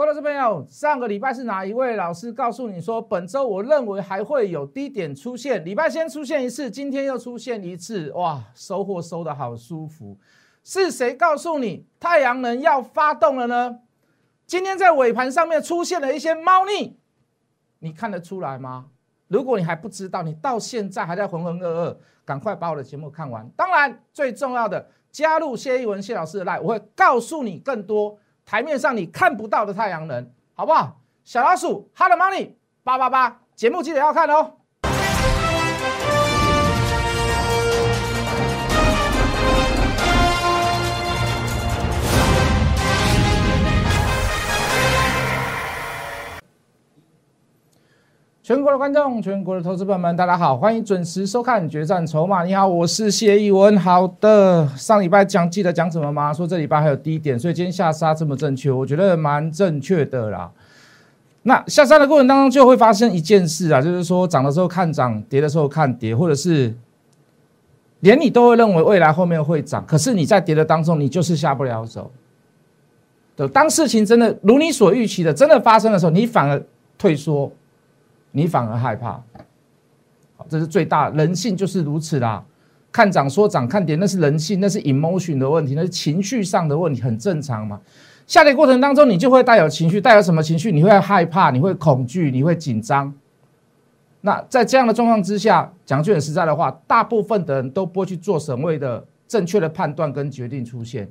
各位投资朋友，上个礼拜是哪一位老师告诉你说，本周我认为还会有低点出现？礼拜先出现一次，今天又出现一次，哇，收获收的好舒服。是谁告诉你太阳能要发动了呢？今天在尾盘上面出现了一些猫腻，你看得出来吗？如果你还不知道，你到现在还在浑浑噩噩，赶快把我的节目看完。当然，最重要的，加入谢一文谢老师的 line，我会告诉你更多。台面上你看不到的太阳能，好不好？小老鼠，Hello Money 八八八，节目记得要看哦。全国的观众，全国的投资朋友们，大家好，欢迎准时收看《决战筹码》。你好，我是谢义文。好的，上礼拜讲记得讲什么吗？说这礼拜还有低点，所以今天下杀这么正确，我觉得蛮正确的啦。那下杀的过程当中就会发生一件事啊，就是说涨的时候看涨，跌的时候看跌，或者是连你都会认为未来后面会涨，可是你在跌的当中，你就是下不了手。的，当事情真的如你所预期的真的发生的时候，你反而退缩。你反而害怕，这是最大人性就是如此啦。看涨说涨，看跌那是人性，那是 emotion 的问题，那是情绪上的问题，很正常嘛。下跌过程当中，你就会带有情绪，带有什么情绪？你会害怕，你会恐惧，你会紧张。那在这样的状况之下，讲句很实在的话，大部分的人都不会去做所谓的正确的判断跟决定出现，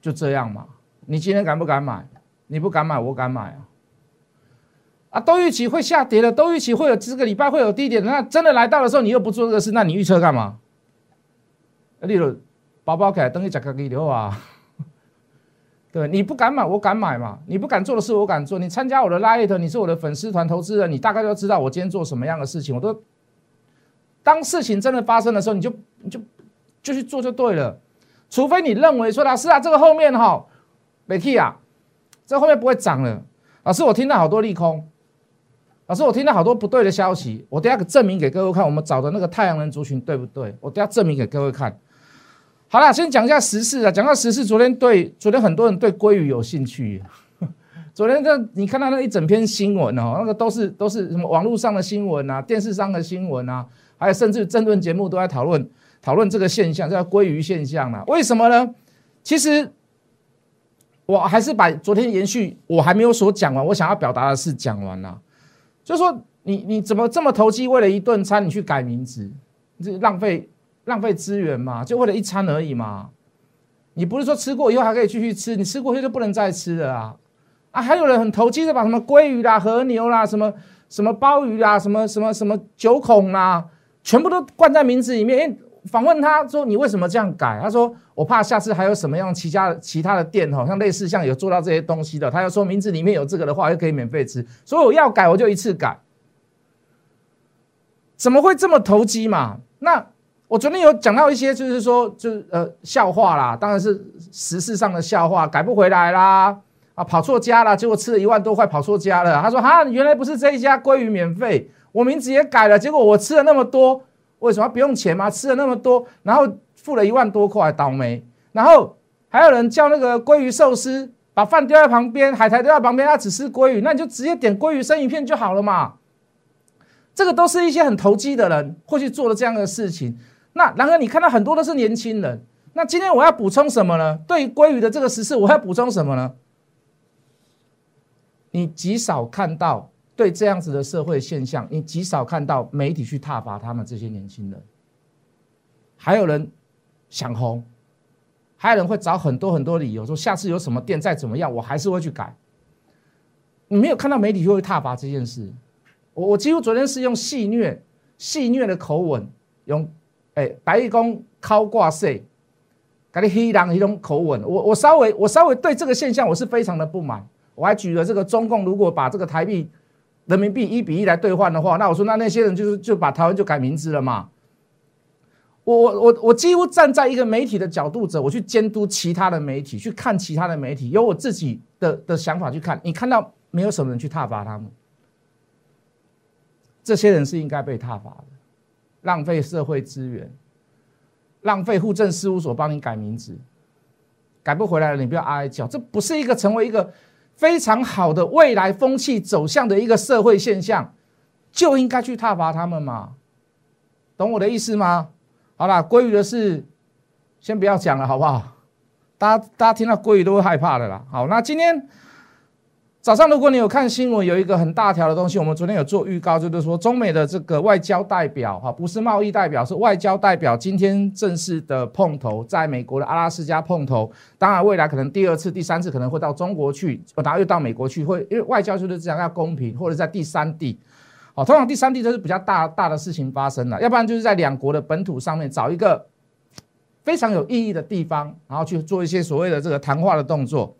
就这样嘛。你今天敢不敢买？你不敢买，我敢买啊。啊，都预期会下跌的，都预期会有这个礼拜会有低点的，那真的来到的时候，你又不做这个事，那你预测干嘛？例如包包开等于价格给留啊，对，你不敢买，我敢买嘛，你不敢做的事，我敢做。你参加我的 Light，你是我的粉丝团投资人，你大概都知道我今天做什么样的事情。我都当事情真的发生的时候，你就你就就去做就对了，除非你认为说老师啊，这个后面哈，美 K 啊，这后面不会涨了。老师，我听到好多利空。老师，我听到好多不对的消息，我等下证明给各位看。我们找的那个太阳能族群对不对？我等下证明给各位看。好了，先讲一下时事啊。讲到时事，昨天对昨天很多人对鲑鱼有兴趣。昨天这你看到那一整篇新闻哦，那个都是都是什么网络上的新闻啊，电视上的新闻啊，还有甚至争论节目都在讨论讨论这个现象，叫鲑鱼现象啊。为什么呢？其实我还是把昨天延续我还没有所讲完，我想要表达的是讲完了。就说你你怎么这么投机？为了一顿餐你去改名字，这浪费浪费资源嘛？就为了一餐而已嘛？你不是说吃过以后还可以继续吃？你吃过以后就不能再吃了啊？啊，还有人很投机的把什么鲑鱼啦、和牛啦、什么什么鲍鱼啦、什么什么什么九孔啦，全部都灌在名字里面。访问他说：“你为什么这样改？”他说：“我怕下次还有什么样其他其他的店哈，像类似像有做到这些东西的，他要说名字里面有这个的话，就可以免费吃。所以我要改，我就一次改。怎么会这么投机嘛？那我昨天有讲到一些，就是说，就是呃笑话啦，当然是时事上的笑话，改不回来啦，啊跑错家了，结果吃了一万多块跑错家了。他说：哈，原来不是这一家鲑鱼免费，我名字也改了，结果我吃了那么多。”为什么不用钱吗？吃了那么多，然后付了一万多块，倒霉。然后还有人叫那个鲑鱼寿司，把饭丢在旁边，海苔丢在旁边，他只吃鲑鱼，那你就直接点鲑鱼生鱼片就好了嘛。这个都是一些很投机的人会去做的这样的事情。那然而你看到很多都是年轻人。那今天我要补充什么呢？对于鲑鱼的这个实事，我要补充什么呢？你极少看到。对这样子的社会现象，你极少看到媒体去挞伐他们这些年轻人。还有人想红，还有人会找很多很多理由说下次有什么店再怎么样，我还是会去改。你没有看到媒体就会挞伐这件事。我我几乎昨天是用戏谑、戏谑的口吻，用哎白玉公敲挂色，搞的黑狼一种口吻。我我稍微我稍微对这个现象我是非常的不满。我还举了这个中共如果把这个台币。人民币一比一来兑换的话，那我说那那些人就是就把台湾就改名字了嘛？我我我我几乎站在一个媒体的角度者，我去监督其他的媒体，去看其他的媒体，有我自己的的想法去看。你看到没有什么人去挞伐他们？这些人是应该被挞伐的，浪费社会资源，浪费户政事务所帮你改名字，改不回来了，你不要哀叫，这不是一个成为一个。非常好的未来风气走向的一个社会现象，就应该去挞伐他们嘛？懂我的意思吗？好啦，鲑鱼的事先不要讲了，好不好？大家大家听到鲑鱼都会害怕的啦。好，那今天。早上，如果你有看新闻，有一个很大条的东西，我们昨天有做预告，就是说中美的这个外交代表，哈，不是贸易代表，是外交代表，今天正式的碰头，在美国的阿拉斯加碰头。当然，未来可能第二次、第三次可能会到中国去，然后又到美国去，会因为外交就是这样，要公平，或者在第三地，好，通常第三地都是比较大大的事情发生了，要不然就是在两国的本土上面找一个非常有意义的地方，然后去做一些所谓的这个谈话的动作。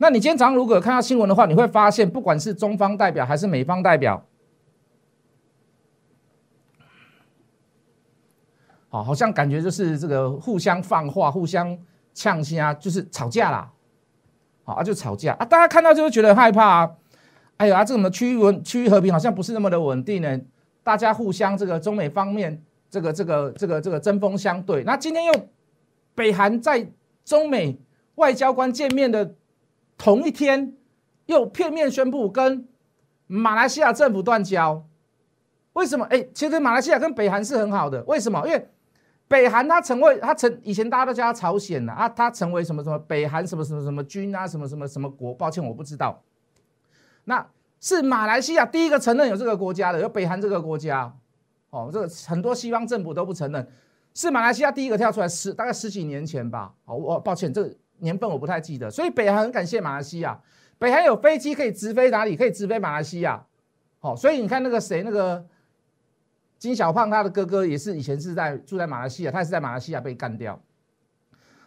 那你今天早上如果看到新闻的话，你会发现，不管是中方代表还是美方代表，好，好像感觉就是这个互相放话、互相呛声啊，就是吵架啦，好啊，就吵架。啊，大家看到就会觉得害怕啊，哎呀啊，这个区域稳区域和平好像不是那么的稳定呢，大家互相这个中美方面这个这个这个这个针锋相对，那今天又北韩在中美外交官见面的。同一天，又片面宣布跟马来西亚政府断交，为什么？哎，其实马来西亚跟北韩是很好的，为什么？因为北韩它成为它成以前大家都叫它朝鲜的啊，它成为什么什么北韩什么什么什么军啊，什么什么什么国？抱歉，我不知道。那是马来西亚第一个承认有这个国家的，有北韩这个国家。哦，这个很多西方政府都不承认，是马来西亚第一个跳出来，十大概十几年前吧。好，我抱歉，这个。年份我不太记得，所以北韩很感谢马来西亚，北韩有飞机可以直飞哪里？可以直飞马来西亚。好，所以你看那个谁，那个金小胖他的哥哥也是以前是在住在马来西亚，他也是在马来西亚被干掉。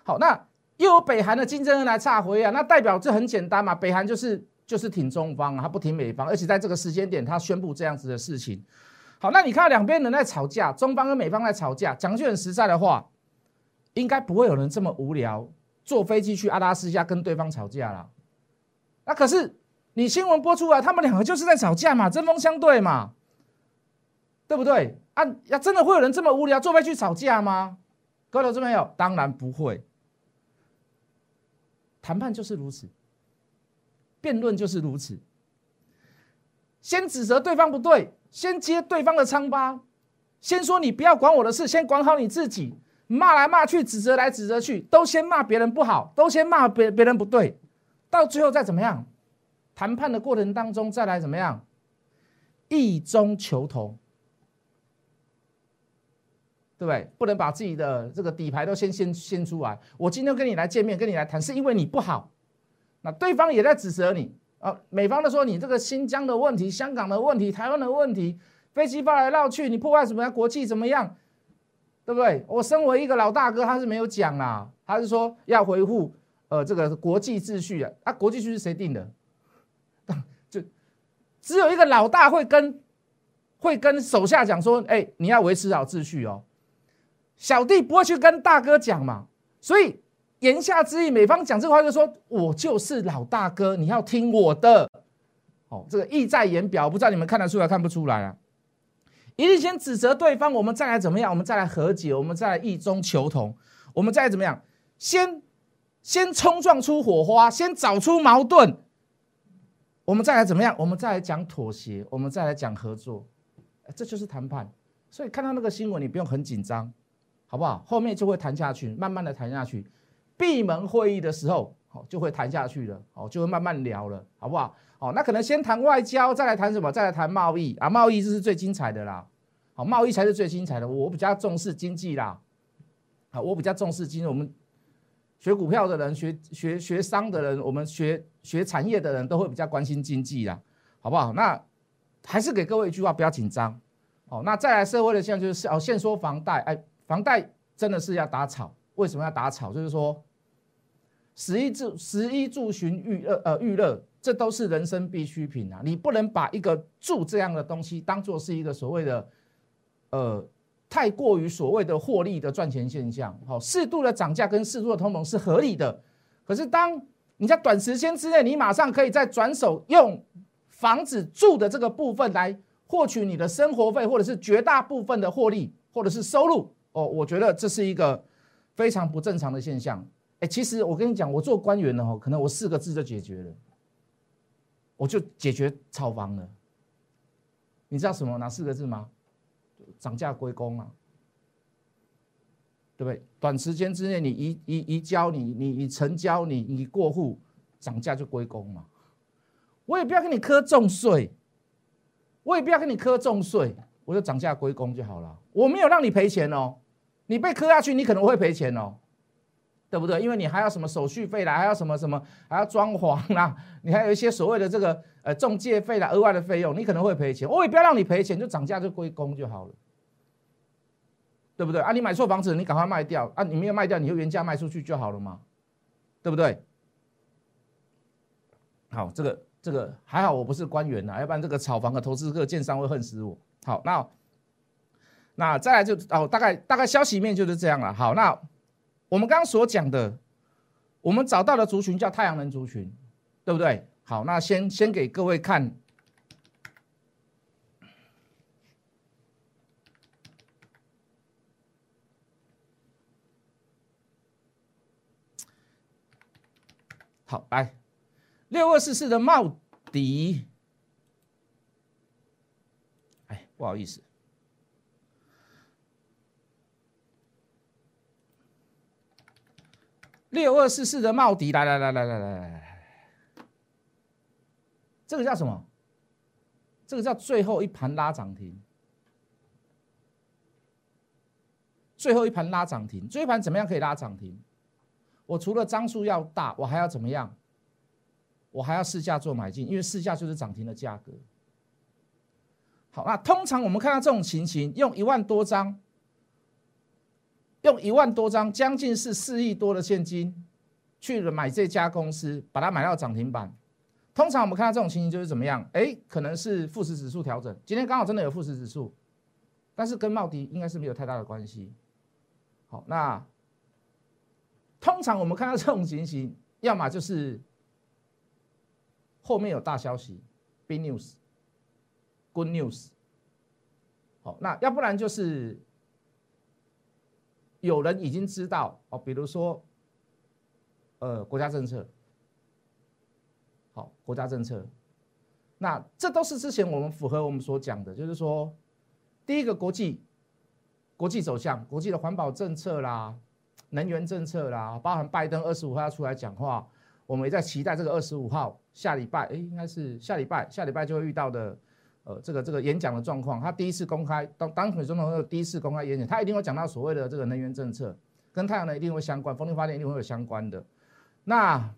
好，那又有北韩的金正恩来插回啊，那代表这很简单嘛，北韩就是就是挺中方啊，他不挺美方，而且在这个时间点他宣布这样子的事情。好，那你看两边人在吵架，中方跟美方在吵架，讲句很实在的话，应该不会有人这么无聊。坐飞机去阿拉斯加跟对方吵架了，那可是你新闻播出来，他们两个就是在吵架嘛，针锋相对嘛，对不对？啊，要真的会有人这么无聊坐飞机吵架吗？各位投资朋友，当然不会。谈判就是如此，辩论就是如此，先指责对方不对，先揭对方的疮疤，先说你不要管我的事，先管好你自己。骂来骂去，指责来指责去，都先骂别人不好，都先骂别别人不对，到最后再怎么样，谈判的过程当中再来怎么样，异中求同，对不对？不能把自己的这个底牌都先先先出来。我今天跟你来见面，跟你来谈，是因为你不好，那对方也在指责你啊。美方的说你这个新疆的问题、香港的问题、台湾的问题，飞机绕来绕去，你破坏什么呀？国际怎么样？对不对？我身为一个老大哥，他是没有讲啦，他是说要维护呃这个国际秩序啊。啊，国际秩序是谁定的？就只有一个老大会跟会跟手下讲说，哎，你要维持好秩序哦。小弟不会去跟大哥讲嘛。所以言下之意，美方讲这话就说我就是老大哥，你要听我的。哦，这个意在言表，不知道你们看得出来看不出来啊？一定先指责对方，我们再来怎么样？我们再来和解，我们再来异中求同，我们再来怎么样？先先冲撞出火花，先找出矛盾，我们再来怎么样？我们再来讲妥协，我们再来讲合作，这就是谈判。所以看到那个新闻，你不用很紧张，好不好？后面就会谈下去，慢慢的谈下去。闭门会议的时候，好就会谈下去了，好就会慢慢聊了，好不好？好，那可能先谈外交，再来谈什么？再来谈贸易啊！贸易这是最精彩的啦。好，贸易才是最精彩的。我比较重视经济啦。好，我比较重视经济。我们学股票的人，学学学商的人，我们学学产业的人都会比较关心经济啦，好不好？那还是给各位一句话，不要紧张。好，那再来社会的现象就是哦，现说房贷，哎，房贷真的是要打草。为什么要打草？就是说，十一住十一住寻娱乐呃娱乐。这都是人生必需品啊！你不能把一个住这样的东西当做是一个所谓的，呃，太过于所谓的获利的赚钱现象。好，适度的涨价跟适度的通膨是合理的。可是当你在短时间之内，你马上可以再转手用房子住的这个部分来获取你的生活费，或者是绝大部分的获利，或者是收入哦，我觉得这是一个非常不正常的现象。哎，其实我跟你讲，我做官员的哈，可能我四个字就解决了，我就解决炒房了。你知道什么哪四个字吗？涨价归公啊，对不对？短时间之内你移移移交，你你你成交，你你过户，涨价就归公嘛。我也不要跟你磕重税，我也不要跟你磕重税，我就涨价归公就好了。我没有让你赔钱哦，你被磕下去，你可能会赔钱哦。对不对？因为你还要什么手续费啦，还要什么什么，还要装潢啦，你还有一些所谓的这个呃中介费啦，额外的费用，你可能会赔钱。我也不要让你赔钱，就涨价就归公就好了，对不对？啊，你买错房子，你赶快卖掉啊！你没有卖掉，你就原价卖出去就好了嘛，对不对？好，这个这个还好，我不是官员呐，要不然这个炒房的投资客建商会恨死我。好，那那再来就哦，大概大概消息面就是这样了。好，那。我们刚刚所讲的，我们找到的族群叫太阳能族群，对不对？好，那先先给各位看，好来，六二四四的茂迪，哎，不好意思。六二四四的茂迪，来来来来来来来，这个叫什么？这个叫最后一盘拉涨停。最后一盘拉涨停，最后一盘怎么样可以拉涨停？我除了张数要大，我还要怎么样？我还要市价做买进，因为市价就是涨停的价格。好，那通常我们看到这种情形，用一万多张。用一万多张，将近是四亿多的现金去买这家公司，把它买到涨停板。通常我们看到这种情形就是怎么样？哎，可能是富时指数调整，今天刚好真的有富时指数，但是跟茂迪应该是没有太大的关系。好，那通常我们看到这种情形，要么就是后面有大消息，big news，good news。好，那要不然就是。有人已经知道哦，比如说，呃，国家政策，好，国家政策，那这都是之前我们符合我们所讲的，就是说，第一个国际，国际走向，国际的环保政策啦，能源政策啦，包含拜登二十五号要出来讲话，我们也在期待这个二十五号下礼拜，哎，应该是下礼拜，下礼拜就会遇到的。呃，这个这个演讲的状况，他第一次公开当当选总统后第一次公开演讲，他一定会讲到所谓的这个能源政策，跟太阳能一定会相关，风力发电一定会有相关的。那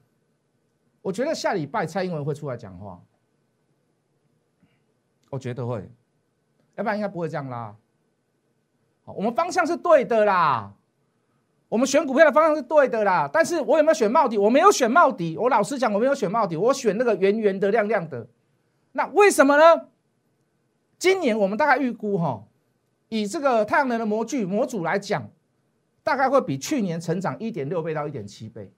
我觉得下礼拜蔡英文会出来讲话，我觉得会，要不然应该不会这样啦。好，我们方向是对的啦，我们选股票的方向是对的啦，但是我有没有选茂迪？我没有选茂迪，我老实讲，我没有选茂迪，我选那个圆圆的、亮亮的。那为什么呢？今年我们大概预估哈，以这个太阳能的模具模组来讲，大概会比去年成长一点六倍到一点七倍。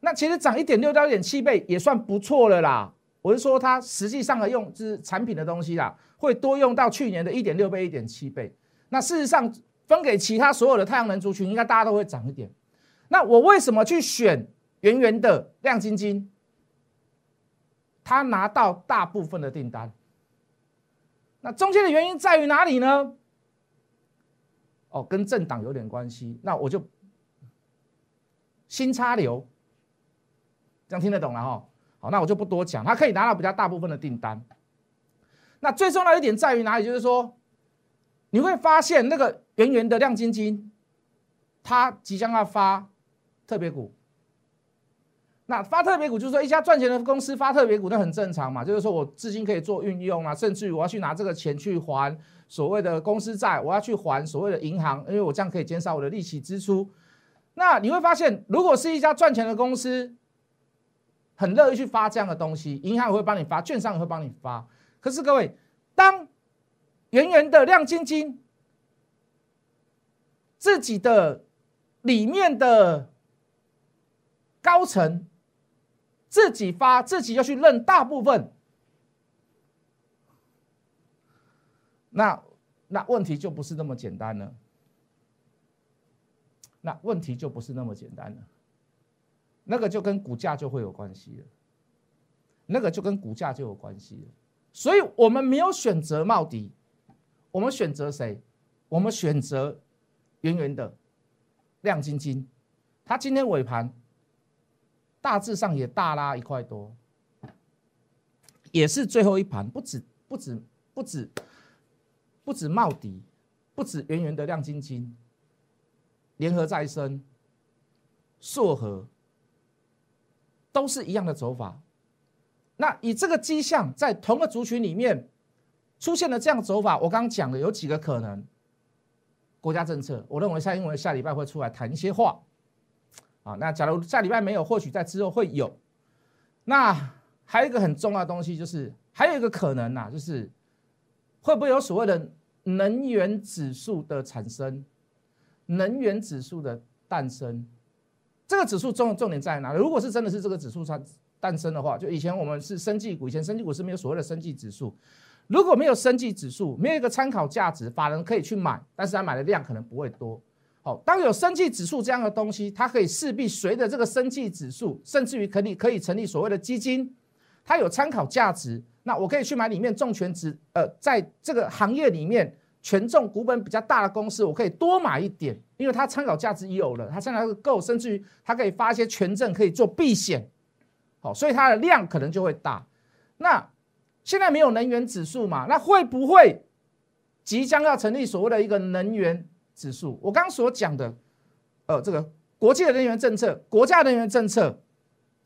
那其实涨一点六到一点七倍也算不错了啦。我是说它实际上的用是产品的东西啦，会多用到去年的一点六倍、一点七倍。那事实上分给其他所有的太阳能族群，应该大家都会涨一点。那我为什么去选圆圆的亮晶晶？他拿到大部分的订单。那中间的原因在于哪里呢？哦，跟政党有点关系。那我就新插流，这样听得懂了哈。好，那我就不多讲。他可以拿到比较大部分的订单。那最重要一点在于哪里？就是说，你会发现那个圆圆的亮晶晶，它即将要发特别股。那发特别股就是说，一家赚钱的公司发特别股，那很正常嘛。就是说我资金可以做运用啊，甚至于我要去拿这个钱去还所谓的公司债，我要去还所谓的银行，因为我这样可以减少我的利息支出。那你会发现，如果是一家赚钱的公司，很乐意去发这样的东西，银行也会帮你发，券商也会帮你发。可是各位，当圆圆的亮晶晶，自己的里面的高层。自己发，自己要去认大部分，那那问题就不是那么简单了。那问题就不是那么简单了。那个就跟股价就会有关系了，那个就跟股价就有关系了。所以我们没有选择茂迪，我们选择谁？我们选择圆圆的、亮晶晶。它今天尾盘大致上也大拉一块多，也是最后一盘，不止不止不止不止茂迪，不止圆圆的亮晶晶，联合再生、硕和都是一样的走法。那以这个迹象，在同个族群里面出现了这样走法，我刚刚讲的有几个可能。国家政策，我认为蔡英文下礼拜会出来谈一些话，啊，那假如下礼拜没有，或许在之后会有。那还有一个很重要的东西，就是还有一个可能呐，就是会不会有所谓的能源指数的产生，能源指数的诞生？这个指数重重点在哪？如果是真的是这个指数产诞生的话，就以前我们是生技股，以前生技股是没有所谓的生技指数。如果没有生计指数，没有一个参考价值，法人可以去买，但是他买的量可能不会多。好，当有生计指数这样的东西，它可以势必随着这个生计指数，甚至于可以可以成立所谓的基金，它有参考价值，那我可以去买里面重权值，呃，在这个行业里面权重股本比较大的公司，我可以多买一点，因为它参考价值有了，它参考够，甚至于它可以发一些权证，可以做避险。好，所以它的量可能就会大。那现在没有能源指数嘛？那会不会即将要成立所谓的一个能源指数？我刚刚所讲的，呃，这个国际的能源政策、国家能源政策，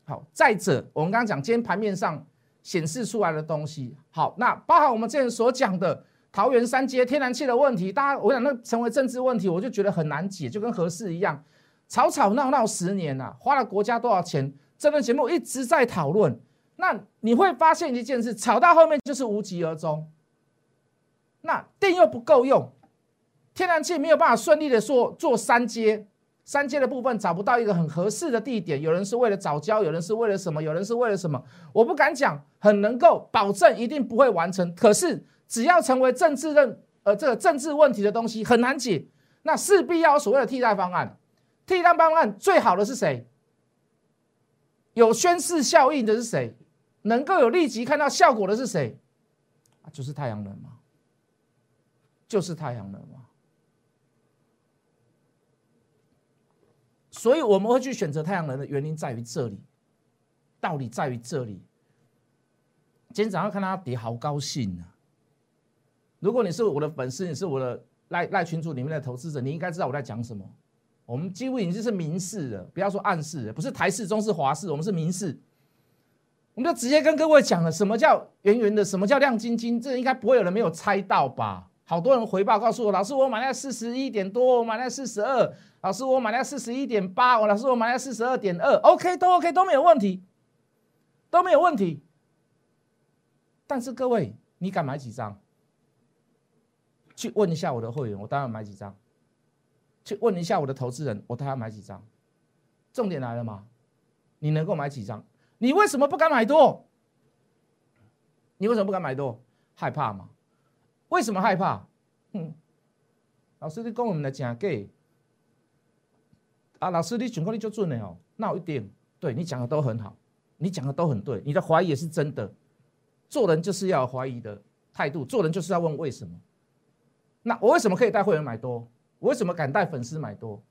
好。再者，我们刚刚讲今天盘面上显示出来的东西，好，那包含我们之前所讲的桃园三街天然气的问题，大家我想那成为政治问题，我就觉得很难解，就跟合适一样，吵吵闹闹十年了，花了国家多少钱？这段节目一直在讨论。那你会发现一件事，炒到后面就是无疾而终。那电又不够用，天然气没有办法顺利的做做三阶，三阶的部分找不到一个很合适的地点。有人是为了早交，有人是为了什么？有人是为了什么？我不敢讲很能够保证一定不会完成。可是只要成为政治任呃这个政治问题的东西很难解，那势必要所谓的替代方案。替代方案最好的是谁？有宣誓效应的是谁？能够有立即看到效果的是谁？就是太阳能嘛，就是太阳能嘛。所以我们会去选择太阳能的原因在于这里，道理在于这里。今天早上看它跌，好高兴啊！如果你是我的粉丝，你是我的赖赖群主里面的投资者，你应该知道我在讲什么。我们几乎已经是明示了，不要说暗示了，不是台式、中式、华式，我们是明示。我们就直接跟各位讲了，什么叫圆圆的，什么叫亮晶晶，这应该不会有人没有猜到吧？好多人回报告诉我，老师我买在四十一点多，我买在四十二，老师我买在四十一点八，我老师我买在四十二点二，OK 都 OK 都没有问题，都没有问题。但是各位，你敢买几张？去问一下我的会员，我当然买几张。去问一下我的投资人，我当然买几张。重点来了吗？你能够买几张？你为什么不敢买多？你为什么不敢买多？害怕吗？为什么害怕？哼，老师你讲我们的讲假啊！老师你情况你就准了哦，那我一定对你讲的都很好，你讲的都很对，你的怀疑也是真的。做人就是要怀疑的态度，做人就是要问为什么。那我为什么可以带会员买多？我为什么敢带粉丝买多？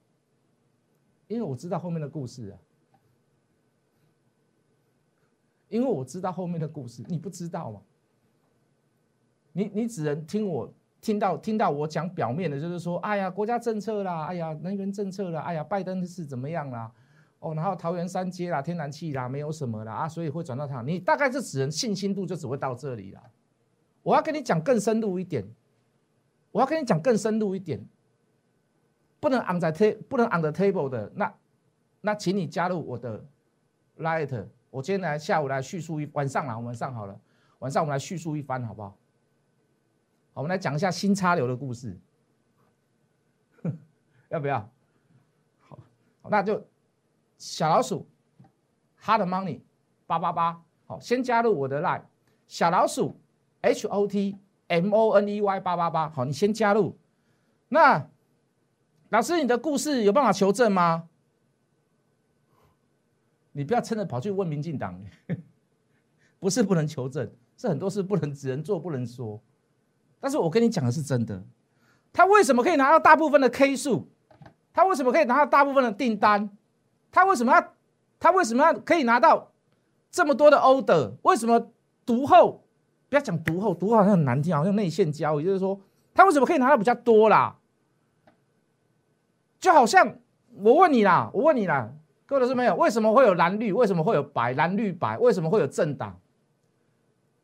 因为我知道后面的故事啊。因为我知道后面的故事，你不知道吗？你你只能听我听到听到我讲表面的，就是说，哎呀，国家政策啦，哎呀，能源政策啦，哎呀，拜登是怎么样啦？哦，然后桃园三阶啦，天然气啦，没有什么啦啊，所以会转到他。你大概是只能信心度就只会到这里了。我要跟你讲更深入一点，我要跟你讲更深入一点，不能 on the table 不能 on the table 的那那，请你加入我的 light。我今天来下午来叙述一晚上了，我们上好了，晚上我们来叙述一番，好不好？好，我们来讲一下新插流的故事，要不要？好，那就小老鼠，hard money 八八八，好，先加入我的 line，小老鼠 h o t m o n e y 八八八，好，你先加入。那老师，你的故事有办法求证吗？你不要真的跑去问民进党，不是不能求证，是很多事不能只能做不能说。但是我跟你讲的是真的，他为什么可以拿到大部分的 K 数？他为什么可以拿到大部分的订单？他为什么要？他为什么要可以拿到这么多的 order？为什么独后？不要讲独后，独后好像很难听，好像内线交易，就是说他为什么可以拿到比较多啦？就好像我问你啦，我问你啦，各位老师没有？为什么会有蓝绿？为什么会有白？蓝绿白？为什么会有政党？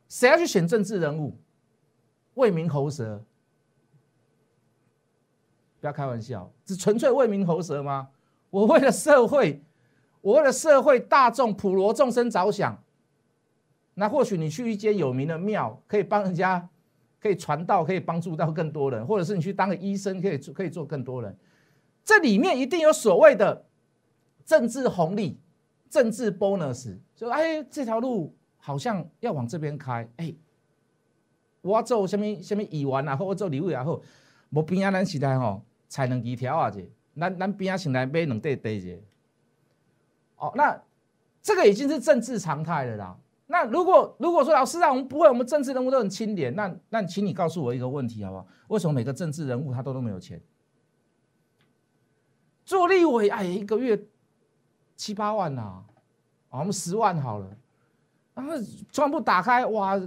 谁要去选政治人物？为民喉舌？不要开玩笑，只纯粹为民喉舌吗？我为了社会，我为了社会大众普罗众生着想。那或许你去一间有名的庙，可以帮人家，可以传道，可以帮助到更多人，或者是你去当个医生，可以做可以做更多人。这里面一定有所谓的政治红利、政治 bonus，就哎这条路好像要往这边开，哎。我做什么什么议员啊，或我做立委也好，无边啊，咱时代吼，才能几条啊？这，咱咱边啊，先来买两块地者。哦，那这个已经是政治常态了啦。那如果如果说老师啊，我们不会，我们政治人物都很清廉，那那请你告诉我一个问题好不好？为什么每个政治人物他都那么有钱？做立委哎，一个月七八万呐，我们十万好了，然后全部打开哇！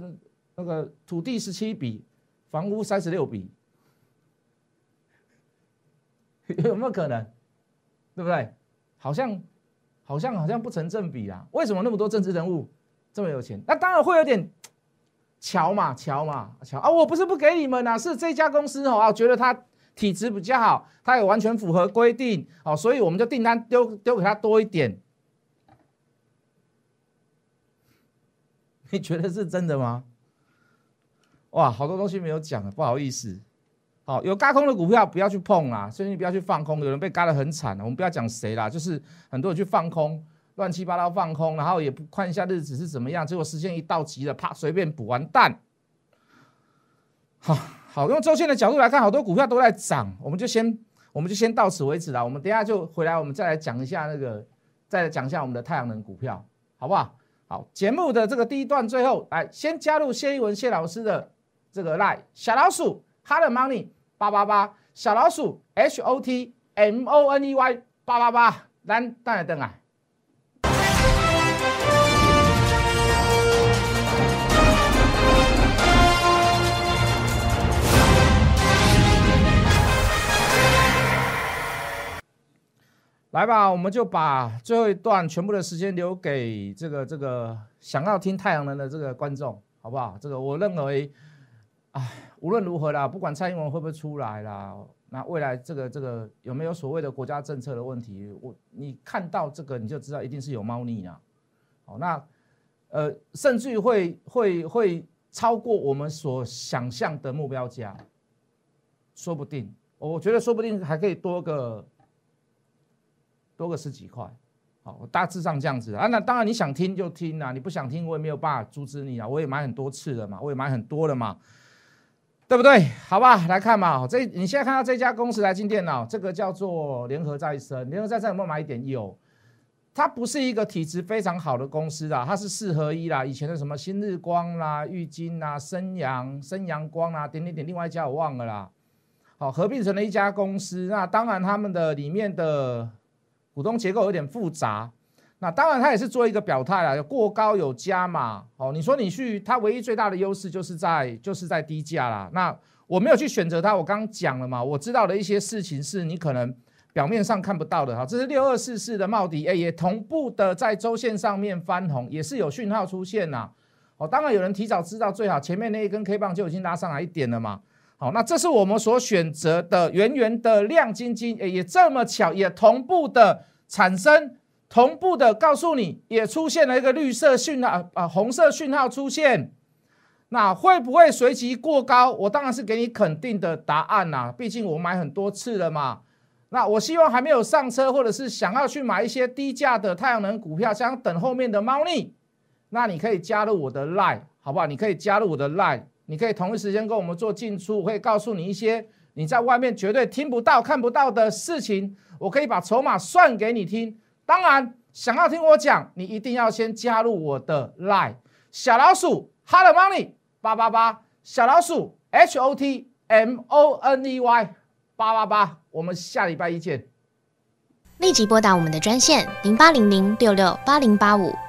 那个土地十七笔，房屋三十六笔，有没有可能？对不对？好像好像好像不成正比啊！为什么那么多政治人物这么有钱？那当然会有点瞧嘛，瞧嘛，瞧啊！我不是不给你们啊，是这家公司哦，觉得他体质比较好，他也完全符合规定哦，所以我们就订单丢丢给他多一点。你觉得是真的吗？哇，好多东西没有讲，不好意思。好，有嘎空的股票不要去碰啦，所以你不要去放空。有人被嘎得很惨我们不要讲谁啦，就是很多人去放空，乱七八糟放空，然后也不看一下日子是怎么样，结果时间一到急了，啪，随便补完蛋。好好，用周线的角度来看，好多股票都在涨，我们就先我们就先到此为止了。我们等下就回来，我们再来讲一下那个，再来讲一下我们的太阳能股票，好不好？好，节目的这个第一段最后来，先加入谢一文谢老师的。这个赖小老鼠 hot money 八八八小老鼠 h o t m o n e y 八八八咱等来等啊！来吧，我们就把最后一段全部的时间留给这个这个想要听太阳能的这个观众，好不好？这个我认为。唉，无论如何啦，不管蔡英文会不会出来啦，那未来这个这个有没有所谓的国家政策的问题，我你看到这个你就知道一定是有猫腻啊。好，那呃，甚至于会会会超过我们所想象的目标价，说不定，我觉得说不定还可以多个多个十几块。好，大致上这样子啊。那当然你想听就听啊，你不想听我也没有办法阻止你啊。我也买很多次了嘛，我也买很多了嘛。对不对？好吧，来看嘛。这你现在看到这家公司来进电脑，这个叫做联合再生。联合再生有没有买一点？有。它不是一个体质非常好的公司啦，它是四合一啦。以前的什么新日光啦、玉金啦、升阳、升阳光啦，点点点，另外一家我忘了啦。好，合并成了一家公司。那当然，他们的里面的股东结构有点复杂。那当然，他也是做一个表态啦，有过高有加嘛。哦，你说你去，它唯一最大的优势就是在就是在低价啦。那我没有去选择它，我刚刚讲了嘛，我知道的一些事情是你可能表面上看不到的哈。这是六二四四的茂迪，哎，也同步的在周线上面翻红，也是有讯号出现呐。哦，当然有人提早知道最好，前面那一根 K 棒就已经拉上来一点了嘛。好，那这是我们所选择的圆圆的亮晶晶，也这么巧，也同步的产生。同步的告诉你，也出现了一个绿色讯号啊，红色讯号出现，那会不会随即过高？我当然是给你肯定的答案呐，毕竟我买很多次了嘛。那我希望还没有上车，或者是想要去买一些低价的太阳能股票，想等后面的猫腻，那你可以加入我的 Line，好不好？你可以加入我的 Line，你可以同一时间跟我们做进出，我会告诉你一些你在外面绝对听不到、看不到的事情，我可以把筹码算给你听。当然，想要听我讲，你一定要先加入我的 Line 小老鼠 Hot Money 八八八，小老鼠 H O T M O N E Y 八八八，我们下礼拜一见。立即拨打我们的专线零八零零六六八零八五